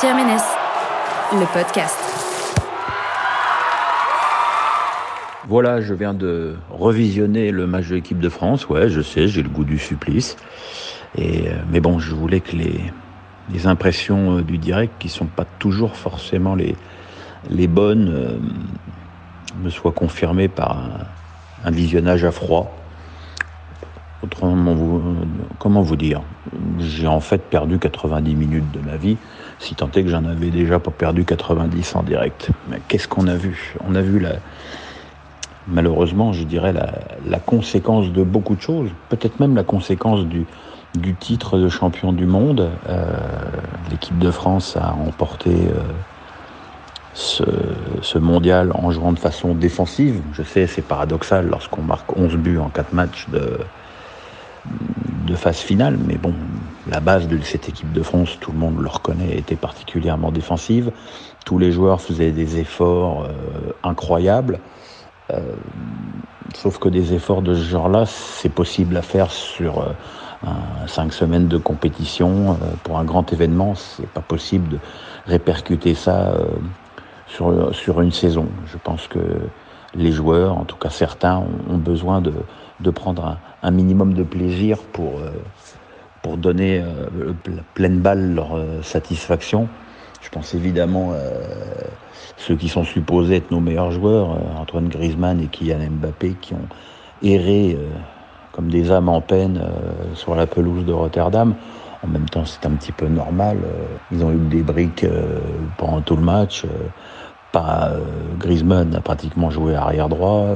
Pierre le podcast. Voilà, je viens de revisionner le match de l'équipe de France. Ouais, je sais, j'ai le goût du supplice. Et, euh, mais bon, je voulais que les, impressions euh, du direct, qui sont pas toujours forcément les, bonnes, euh, me soient confirmées par un visionnage à froid. Autrement, vous, comment vous dire? J'ai en fait perdu 90 minutes de ma vie, si tant est que j'en avais déjà pas perdu 90 en direct. Mais qu'est-ce qu'on a vu? On a vu la, malheureusement, je dirais, la, conséquence de beaucoup de choses, peut-être même la conséquence du, du titre de champion du monde. Euh, L'équipe de France a remporté euh, ce, ce, mondial en jouant de façon défensive. Je sais, c'est paradoxal lorsqu'on marque 11 buts en 4 matchs de, de phase finale, mais bon, la base de cette équipe de France, tout le monde le reconnaît, était particulièrement défensive. Tous les joueurs faisaient des efforts euh, incroyables. Euh, sauf que des efforts de ce genre-là, c'est possible à faire sur euh, cinq semaines de compétition. Pour un grand événement, c'est pas possible de répercuter ça sur, sur une saison. Je pense que les joueurs, en tout cas certains, ont besoin de, de prendre un, minimum de plaisir pour, pour donner la pleine balle leur satisfaction. Je pense évidemment à ceux qui sont supposés être nos meilleurs joueurs, Antoine Griezmann et Kylian Mbappé, qui ont erré comme des âmes en peine sur la pelouse de Rotterdam. En même temps, c'est un petit peu normal. Ils ont eu des briques pendant tout le match. Pas, Griezmann a pratiquement joué arrière droit.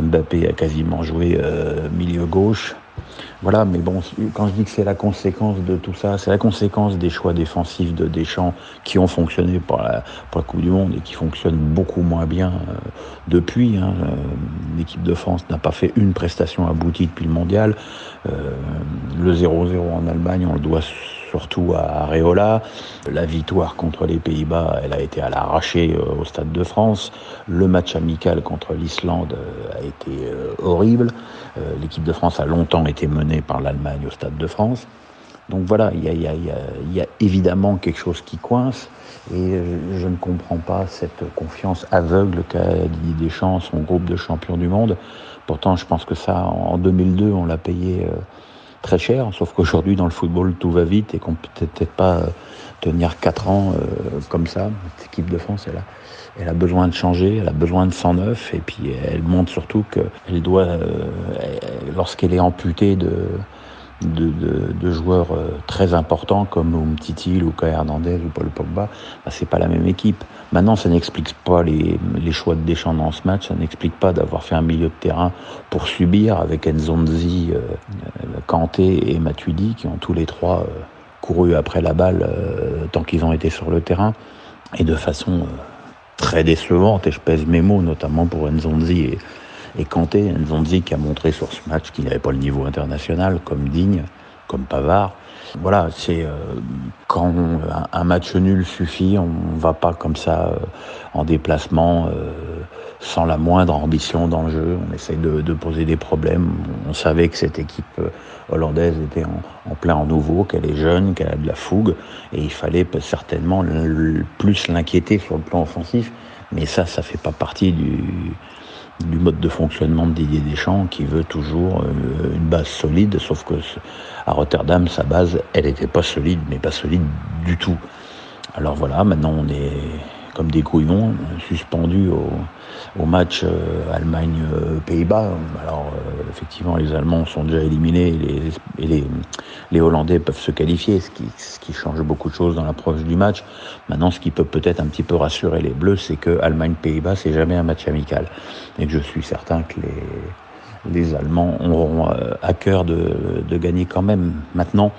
Mbappé a quasiment joué milieu gauche. Voilà, mais bon, quand je dis que c'est la conséquence de tout ça, c'est la conséquence des choix défensifs de Deschamps qui ont fonctionné pour la, Coupe du Monde et qui fonctionnent beaucoup moins bien euh, depuis. Hein. L'équipe de France n'a pas fait une prestation aboutie depuis le mondial. Euh, le 0-0 en Allemagne, on le doit surtout à Areola. La victoire contre les Pays-Bas, elle a été à l'arraché au Stade de France. Le match amical contre l'Islande a été horrible. L'équipe de France a longtemps été menée par l'Allemagne au Stade de France. Donc voilà, il y a, évidemment quelque chose qui coince et je ne comprends pas cette confiance aveugle qu'a Didier Deschamps, son groupe de champions du monde. Pourtant, je pense que ça, en 2002, on l'a payé très cher, sauf qu'aujourd'hui dans le football tout va vite et qu'on peut peut-être pas tenir 4 ans euh, comme ça. Cette équipe de France, elle a, elle a besoin de changer, elle a besoin de 109 et puis elle montre surtout qu'elle doit, euh, lorsqu'elle est amputée de, de, de, joueurs très importants comme Umtiti, Lucas Hernandez ou Paul Pogba, bah, c'est pas la même équipe. Maintenant, ça n'explique pas les, les, choix de Deschamps dans ce match, ça n'explique pas d'avoir fait un milieu de terrain pour subir avec Nzonzi, euh, Kanté et Matuidi qui ont tous les trois euh, couru après la balle euh, tant qu'ils ont été sur le terrain et de façon très décevante, et je pèse mes mots, notamment pour Nzonzi et, Kanté, Nzonzi qui a montré sur ce match qu'il n'avait pas le niveau international, comme Digne, comme Pavard. Voilà, c'est euh, quand un match nul suffit, on ne va pas comme ça euh, en déplacement euh, sans la moindre ambition dans le jeu. On essaye de, de, poser des problèmes. On savait que cette équipe hollandaise était en, en plein renouveau, qu'elle est jeune, qu'elle a de la fougue, et il fallait certainement le, plus l'inquiéter sur le plan offensif. Mais ça, ça fait pas partie du, du mode de fonctionnement de Didier Deschamps qui veut toujours euh, une base solide, sauf que à Rotterdam, sa base, elle n'était pas solide, mais pas solide du tout. Alors voilà, maintenant on est comme des couillons, suspendus au, au match euh, Allemagne-Pays-Bas. Alors euh, effectivement, les Allemands sont déjà éliminés et, les, et les, les, Hollandais peuvent se qualifier, ce qui, ce qui change beaucoup de choses dans l'approche du match. Maintenant, ce qui peut peut-être un petit peu rassurer les Bleus, c'est que Allemagne-Pays-Bas, c'est jamais un match amical. Et que je suis certain que les, les Allemands auront euh, à cœur de, de gagner quand même. Maintenant,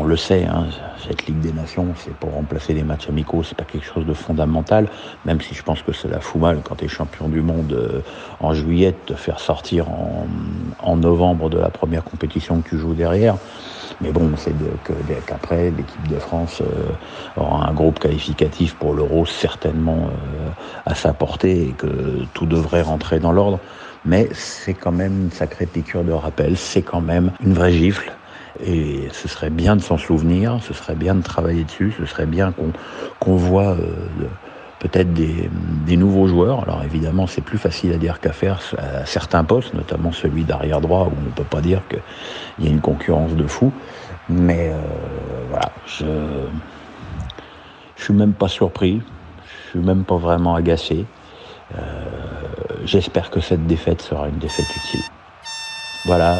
on le sait, hein, cette Ligue des Nations, c'est pour remplacer les matchs amicaux, c'est pas quelque chose de fondamental, même si je pense que cela fout mal quand tu es champion du monde euh, en juillet, de te faire sortir en, en, novembre de la première compétition que tu joues derrière. Mais bon, c'est qu'après, l'équipe de France euh, aura un groupe qualificatif pour l'Euro certainement euh, à sa portée et que tout devrait rentrer dans l'ordre. Mais c'est quand même une sacrée piqûre de rappel, c'est quand même une vraie gifle Et ce serait bien de s'en souvenir, ce serait bien de travailler dessus, ce serait bien qu'on voit euh, peut-être des, nouveaux joueurs. Alors évidemment, c'est plus facile à dire qu'à faire à certains postes, notamment celui d'arrière droit, où on ne peut pas dire qu'il y a une concurrence de fou. Mais euh, voilà, je je suis même pas surpris, je suis même pas vraiment agacé. Euh, j'espère que cette défaite sera une défaite utile. Voilà,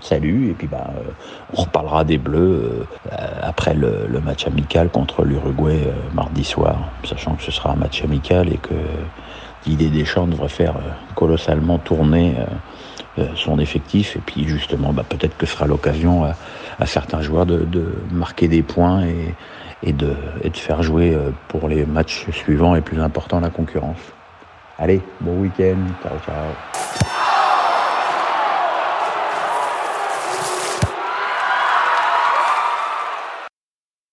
salut, et puis bah, euh, on reparlera des Bleus euh, après le, match amical contre l'Uruguay mardi soir, sachant que ce sera un match amical et que l'idée des champs devrait faire colossalement tourner son effectif, et puis justement, bah, peut-être que ce sera l'occasion à, certains joueurs de, marquer des points et, de, et faire jouer pour les matchs suivants et plus importants la concurrence. Allez, bon week-end. Ciao, ciao.